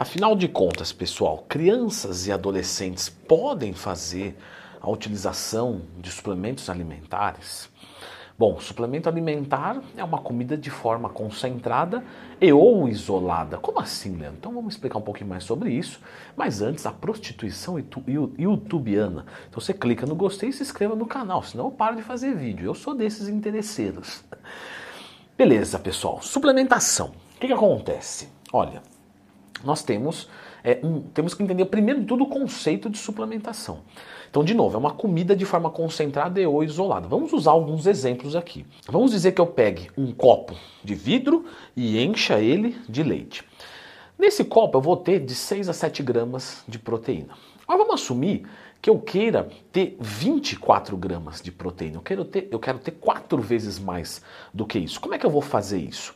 Afinal de contas, pessoal, crianças e adolescentes podem fazer a utilização de suplementos alimentares? Bom, suplemento alimentar é uma comida de forma concentrada e ou isolada. Como assim, Leandro? Então vamos explicar um pouquinho mais sobre isso. Mas antes, a prostituição youtubiana. Então você clica no gostei e se inscreva no canal, senão eu paro de fazer vídeo. Eu sou desses interesseiros. Beleza, pessoal. Suplementação. O que, que acontece? Olha, nós temos, é, um, temos que entender primeiro de tudo o conceito de suplementação. Então, de novo, é uma comida de forma concentrada e ou isolada. Vamos usar alguns exemplos aqui. Vamos dizer que eu pegue um copo de vidro e encha ele de leite. Nesse copo eu vou ter de 6 a 7 gramas de proteína. Mas vamos assumir que eu queira ter 24 gramas de proteína. Eu quero ter, eu quero ter 4 vezes mais do que isso. Como é que eu vou fazer isso?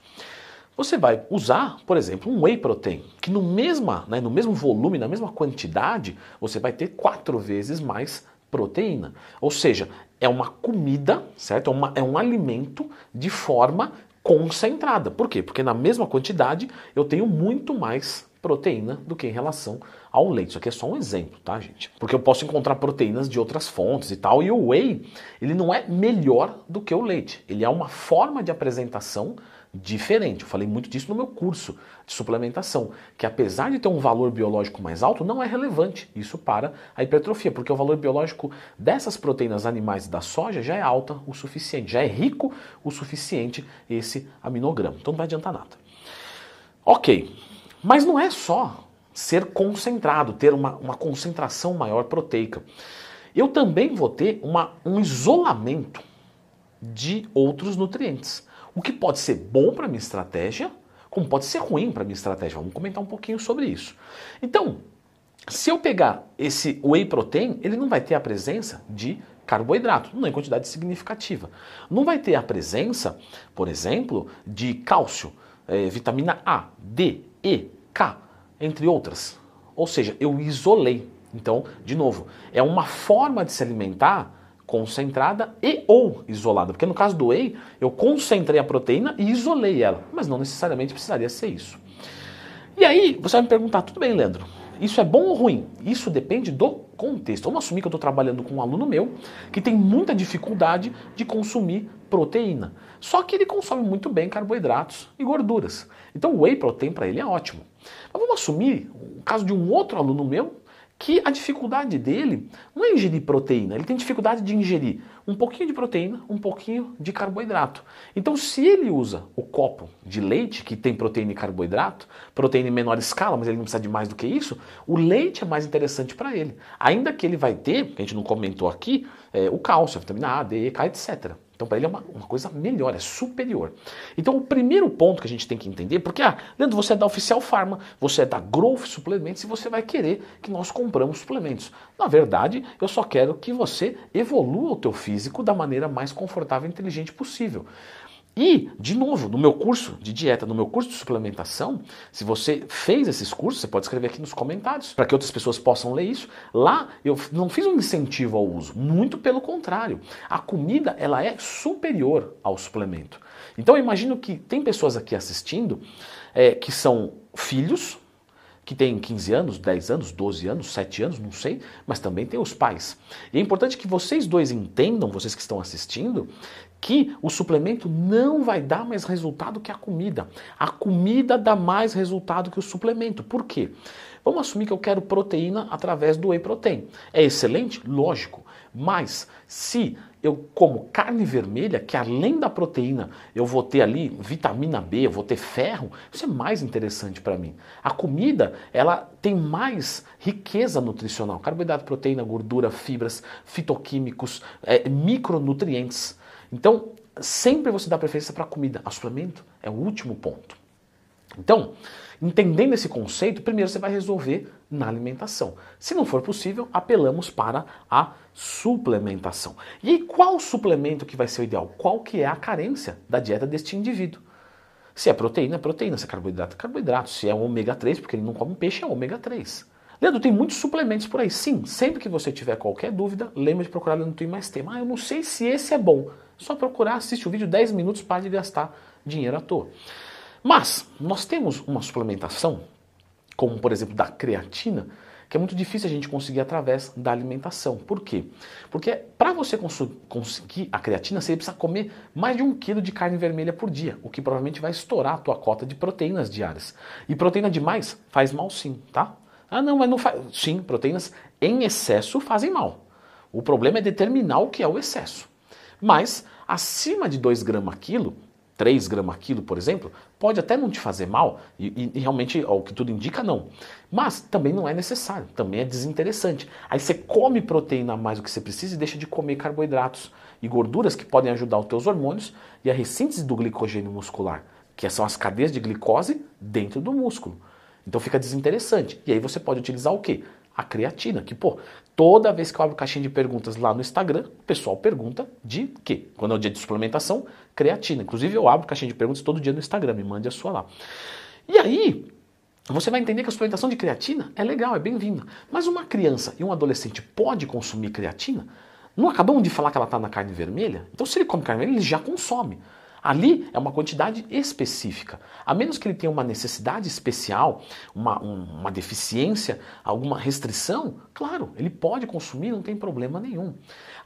Você vai usar, por exemplo, um whey protein, que no, mesma, né, no mesmo volume, na mesma quantidade, você vai ter quatro vezes mais proteína. Ou seja, é uma comida, certo? É, uma, é um alimento de forma concentrada. Por quê? Porque na mesma quantidade eu tenho muito mais proteína do que em relação ao leite. Isso aqui é só um exemplo, tá, gente? Porque eu posso encontrar proteínas de outras fontes e tal, e o whey, ele não é melhor do que o leite. Ele é uma forma de apresentação diferente. Eu falei muito disso no meu curso de suplementação, que apesar de ter um valor biológico mais alto, não é relevante isso para a hipertrofia, porque o valor biológico dessas proteínas animais da soja já é alta o suficiente, já é rico o suficiente esse aminograma. Então não vai adiantar nada. Ok, mas não é só ser concentrado, ter uma, uma concentração maior proteica. Eu também vou ter uma, um isolamento de outros nutrientes. O que pode ser bom para minha estratégia, como pode ser ruim para minha estratégia. Vamos comentar um pouquinho sobre isso. Então, se eu pegar esse whey protein, ele não vai ter a presença de carboidrato, não em quantidade significativa. Não vai ter a presença, por exemplo, de cálcio, é, vitamina A, D, E, K, entre outras. Ou seja, eu isolei. Então, de novo, é uma forma de se alimentar concentrada e ou isolada. Porque no caso do whey, eu concentrei a proteína e isolei ela, mas não necessariamente precisaria ser isso. E aí, você vai me perguntar, tudo bem, Leandro, isso é bom ou ruim? Isso depende do contexto. Vamos assumir que eu estou trabalhando com um aluno meu que tem muita dificuldade de consumir proteína. Só que ele consome muito bem carboidratos e gorduras. Então o whey protein para ele é ótimo. Mas vamos assumir o caso de um outro aluno meu que a dificuldade dele não é ingerir proteína, ele tem dificuldade de ingerir um pouquinho de proteína, um pouquinho de carboidrato. Então, se ele usa o copo de leite, que tem proteína e carboidrato, proteína em menor escala, mas ele não precisa de mais do que isso, o leite é mais interessante para ele. Ainda que ele vai ter, que a gente não comentou aqui, é, o cálcio, a vitamina A, D, E, K, etc. Então, para ele é uma, uma, coisa melhor, é superior. Então, o primeiro ponto que a gente tem que entender, porque, ah, Leandro, você é da Oficial Pharma, você é da Growth Suplementos e você vai querer que nós compramos suplementos. Na verdade, eu só quero que você evolua o teu físico da maneira mais confortável e inteligente possível. E, de novo, no meu curso de dieta, no meu curso de suplementação, se você fez esses cursos, você pode escrever aqui nos comentários para que outras pessoas possam ler isso. Lá eu não fiz um incentivo ao uso, muito pelo contrário. A comida ela é superior ao suplemento. Então eu imagino que tem pessoas aqui assistindo é, que são filhos, que têm 15 anos, 10 anos, 12 anos, 7 anos, não sei, mas também tem os pais. E é importante que vocês dois entendam, vocês que estão assistindo, que o suplemento não vai dar mais resultado que a comida. A comida dá mais resultado que o suplemento. Por quê? Vamos assumir que eu quero proteína através do whey protein. É excelente? Lógico. Mas se eu como carne vermelha, que além da proteína eu vou ter ali vitamina B, eu vou ter ferro, isso é mais interessante para mim. A comida, ela tem mais riqueza nutricional. Carboidrato, proteína, gordura, fibras, fitoquímicos, é, micronutrientes. Então, sempre você dá preferência para a comida. A suplemento é o último ponto. Então, entendendo esse conceito, primeiro você vai resolver na alimentação. Se não for possível, apelamos para a suplementação. E qual suplemento que vai ser o ideal? Qual que é a carência da dieta deste indivíduo? Se é proteína, é proteína. Se é carboidrato, é carboidrato. Se é ômega 3, porque ele não come peixe, é ômega 3. Leandro, tem muitos suplementos por aí. Sim, sempre que você tiver qualquer dúvida, lembre de procurar no Twin Mais Tema. Ah, eu não sei se esse é bom. Só procurar, assiste o vídeo 10 minutos para de gastar dinheiro à toa. Mas nós temos uma suplementação como por exemplo da creatina, que é muito difícil a gente conseguir através da alimentação. Por quê? Porque para você conseguir a creatina, você precisa comer mais de um quilo de carne vermelha por dia, o que provavelmente vai estourar a tua cota de proteínas diárias. E proteína demais faz mal sim, tá? Ah, não, mas não faz. Sim, proteínas em excesso fazem mal. O problema é determinar o que é o excesso. Mas acima de 2 gramas quilo, 3 gramas quilo, por exemplo, pode até não te fazer mal, e, e, realmente, o que tudo indica, não. Mas também não é necessário, também é desinteressante. Aí você come proteína mais do que você precisa e deixa de comer carboidratos e gorduras que podem ajudar os teus hormônios e a ressíntese do glicogênio muscular, que são as cadeias de glicose dentro do músculo. Então fica desinteressante. E aí você pode utilizar o quê? A creatina, que, pô, toda vez que eu abro caixinha de perguntas lá no Instagram, o pessoal pergunta de quê? Quando é o dia de suplementação, creatina. Inclusive eu abro caixinha de perguntas todo dia no Instagram, me mande a sua lá. E aí, você vai entender que a suplementação de creatina é legal, é bem-vinda. Mas uma criança e um adolescente pode consumir creatina? Não acabamos de falar que ela está na carne vermelha? Então, se ele come carne vermelha, ele já consome. Ali é uma quantidade específica. A menos que ele tenha uma necessidade especial, uma, uma deficiência, alguma restrição, claro, ele pode consumir, não tem problema nenhum.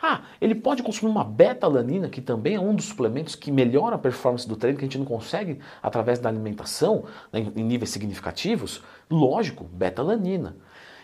Ah, ele pode consumir uma beta-alanina, que também é um dos suplementos que melhora a performance do treino, que a gente não consegue através da alimentação né, em níveis significativos. Lógico, beta-alanina.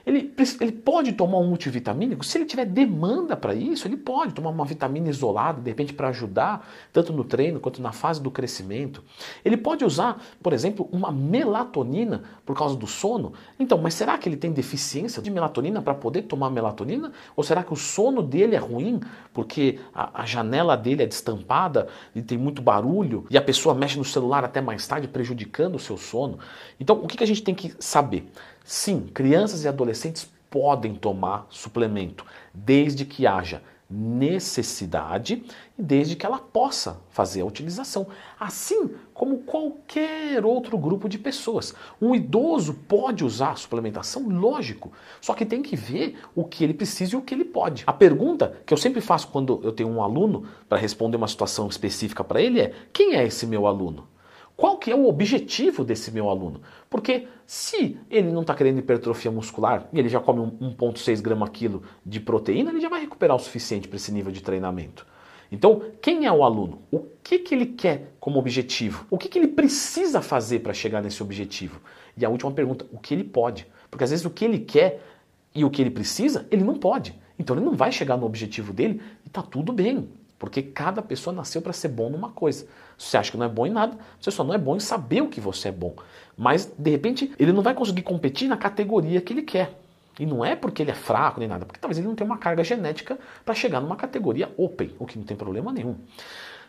Ele, ele pode tomar um multivitamínico, se ele tiver demanda para isso, ele pode tomar uma vitamina isolada, de repente para ajudar, tanto no treino quanto na fase do crescimento. Ele pode usar, por exemplo, uma melatonina por causa do sono. Então, mas será que ele tem deficiência de melatonina para poder tomar melatonina? Ou será que o sono dele é ruim porque a, a janela dele é destampada e tem muito barulho e a pessoa mexe no celular até mais tarde, prejudicando o seu sono? Então, o que, que a gente tem que saber? Sim, crianças e adolescentes podem tomar suplemento, desde que haja necessidade e desde que ela possa fazer a utilização, assim como qualquer outro grupo de pessoas. Um idoso pode usar a suplementação, lógico, só que tem que ver o que ele precisa e o que ele pode. A pergunta que eu sempre faço quando eu tenho um aluno para responder uma situação específica para ele é: quem é esse meu aluno? Qual que é o objetivo desse meu aluno? Porque se ele não está querendo hipertrofia muscular e ele já come 1,6 grama quilo de proteína, ele já vai recuperar o suficiente para esse nível de treinamento. Então, quem é o aluno? O que, que ele quer como objetivo? O que, que ele precisa fazer para chegar nesse objetivo? E a última pergunta, o que ele pode? Porque às vezes o que ele quer e o que ele precisa, ele não pode. Então ele não vai chegar no objetivo dele e está tudo bem. Porque cada pessoa nasceu para ser bom numa coisa. Se você acha que não é bom em nada, você só não é bom em saber o que você é bom. Mas, de repente, ele não vai conseguir competir na categoria que ele quer. E não é porque ele é fraco nem nada, porque talvez ele não tenha uma carga genética para chegar numa categoria open, o que não tem problema nenhum.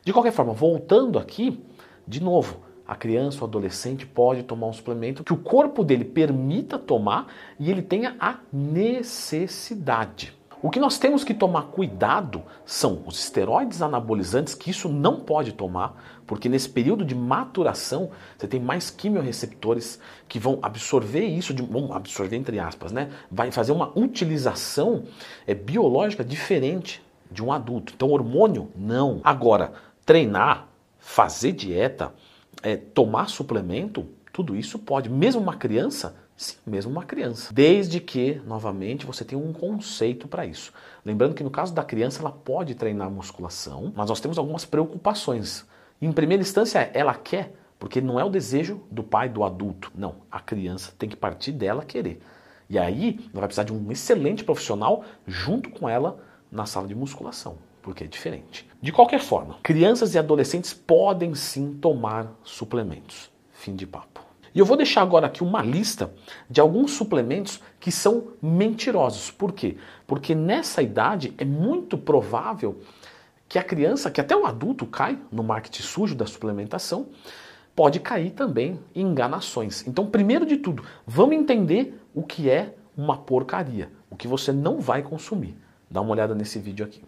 De qualquer forma, voltando aqui, de novo, a criança ou adolescente pode tomar um suplemento que o corpo dele permita tomar e ele tenha a necessidade. O que nós temos que tomar cuidado são os esteroides anabolizantes, que isso não pode tomar, porque nesse período de maturação você tem mais quimiorreceptores que vão absorver isso, de, vão absorver entre aspas, né? Vai fazer uma utilização é, biológica diferente de um adulto. Então, hormônio, não. Agora, treinar, fazer dieta, é, tomar suplemento, tudo isso pode. Mesmo uma criança Sim, mesmo uma criança. Desde que, novamente, você tenha um conceito para isso. Lembrando que no caso da criança, ela pode treinar musculação, mas nós temos algumas preocupações. Em primeira instância, ela quer, porque não é o desejo do pai, do adulto. Não, a criança tem que partir dela querer. E aí, ela vai precisar de um excelente profissional junto com ela na sala de musculação, porque é diferente. De qualquer forma, crianças e adolescentes podem sim tomar suplementos. Fim de papo. E eu vou deixar agora aqui uma lista de alguns suplementos que são mentirosos. Por quê? Porque nessa idade é muito provável que a criança, que até o adulto cai no marketing sujo da suplementação, pode cair também em enganações. Então, primeiro de tudo, vamos entender o que é uma porcaria, o que você não vai consumir. Dá uma olhada nesse vídeo aqui.